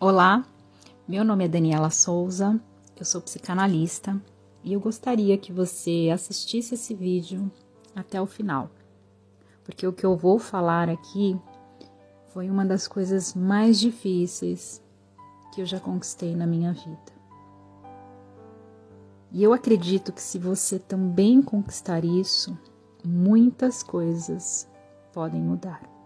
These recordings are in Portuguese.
Olá, meu nome é Daniela Souza, eu sou psicanalista e eu gostaria que você assistisse esse vídeo até o final, porque o que eu vou falar aqui foi uma das coisas mais difíceis que eu já conquistei na minha vida. E eu acredito que se você também conquistar isso, muitas coisas podem mudar.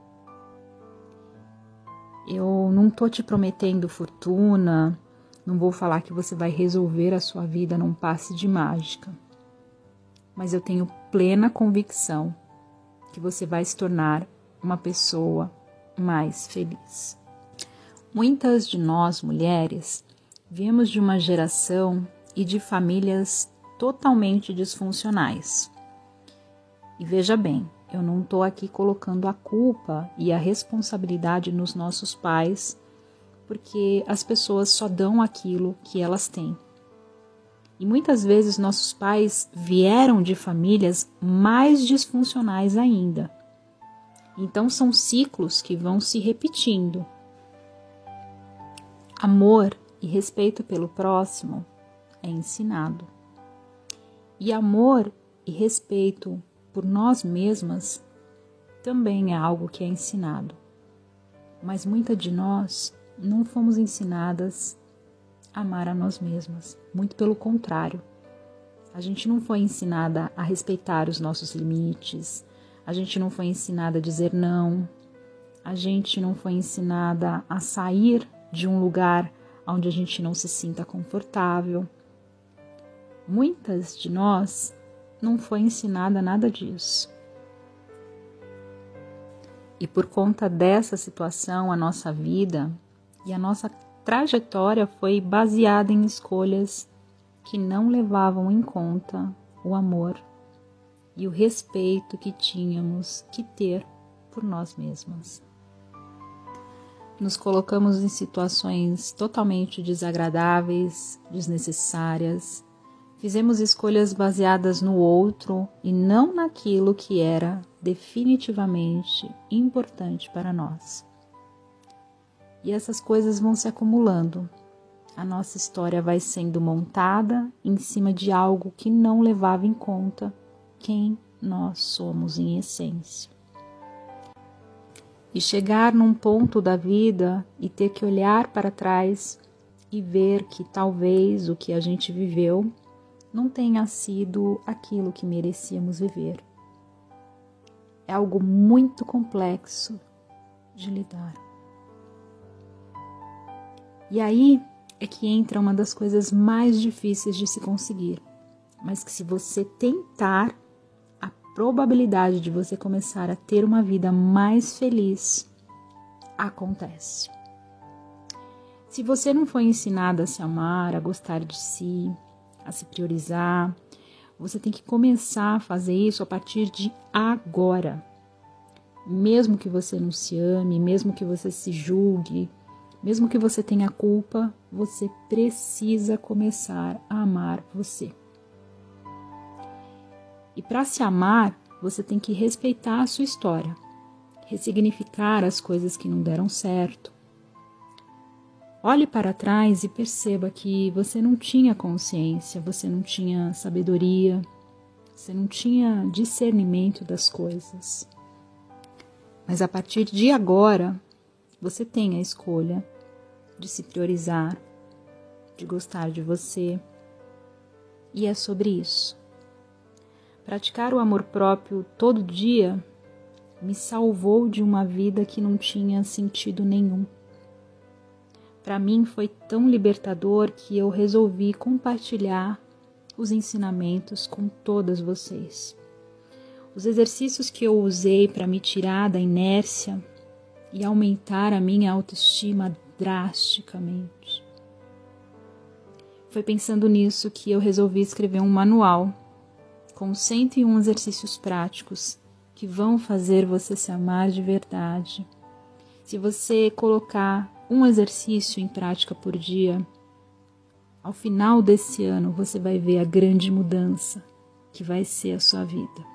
Eu não tô te prometendo fortuna, não vou falar que você vai resolver a sua vida num passe de mágica. Mas eu tenho plena convicção que você vai se tornar uma pessoa mais feliz. Muitas de nós mulheres viemos de uma geração e de famílias totalmente disfuncionais. E veja bem, eu não estou aqui colocando a culpa e a responsabilidade nos nossos pais, porque as pessoas só dão aquilo que elas têm. E muitas vezes nossos pais vieram de famílias mais disfuncionais ainda. Então são ciclos que vão se repetindo. Amor e respeito pelo próximo é ensinado. E amor e respeito por nós mesmas também é algo que é ensinado. Mas muitas de nós não fomos ensinadas a amar a nós mesmas, muito pelo contrário. A gente não foi ensinada a respeitar os nossos limites, a gente não foi ensinada a dizer não, a gente não foi ensinada a sair de um lugar onde a gente não se sinta confortável. Muitas de nós não foi ensinada nada disso. E por conta dessa situação, a nossa vida e a nossa trajetória foi baseada em escolhas que não levavam em conta o amor e o respeito que tínhamos que ter por nós mesmas. Nos colocamos em situações totalmente desagradáveis, desnecessárias, Fizemos escolhas baseadas no outro e não naquilo que era definitivamente importante para nós. E essas coisas vão se acumulando. A nossa história vai sendo montada em cima de algo que não levava em conta quem nós somos em essência. E chegar num ponto da vida e ter que olhar para trás e ver que talvez o que a gente viveu não tenha sido aquilo que merecíamos viver. É algo muito complexo de lidar. E aí é que entra uma das coisas mais difíceis de se conseguir, mas que se você tentar, a probabilidade de você começar a ter uma vida mais feliz acontece. Se você não foi ensinada a se amar, a gostar de si, a se priorizar. Você tem que começar a fazer isso a partir de agora. Mesmo que você não se ame, mesmo que você se julgue, mesmo que você tenha culpa, você precisa começar a amar você. E para se amar, você tem que respeitar a sua história, ressignificar as coisas que não deram certo, Olhe para trás e perceba que você não tinha consciência, você não tinha sabedoria, você não tinha discernimento das coisas. Mas a partir de agora, você tem a escolha de se priorizar, de gostar de você. E é sobre isso. Praticar o amor próprio todo dia me salvou de uma vida que não tinha sentido nenhum. Para mim foi tão libertador que eu resolvi compartilhar os ensinamentos com todas vocês. Os exercícios que eu usei para me tirar da inércia e aumentar a minha autoestima drasticamente. Foi pensando nisso que eu resolvi escrever um manual com 101 exercícios práticos que vão fazer você se amar de verdade. Se você colocar um exercício em prática por dia, ao final desse ano você vai ver a grande mudança que vai ser a sua vida.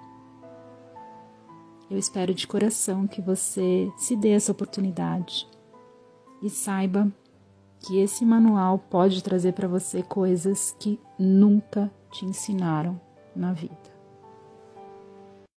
Eu espero de coração que você se dê essa oportunidade e saiba que esse manual pode trazer para você coisas que nunca te ensinaram na vida.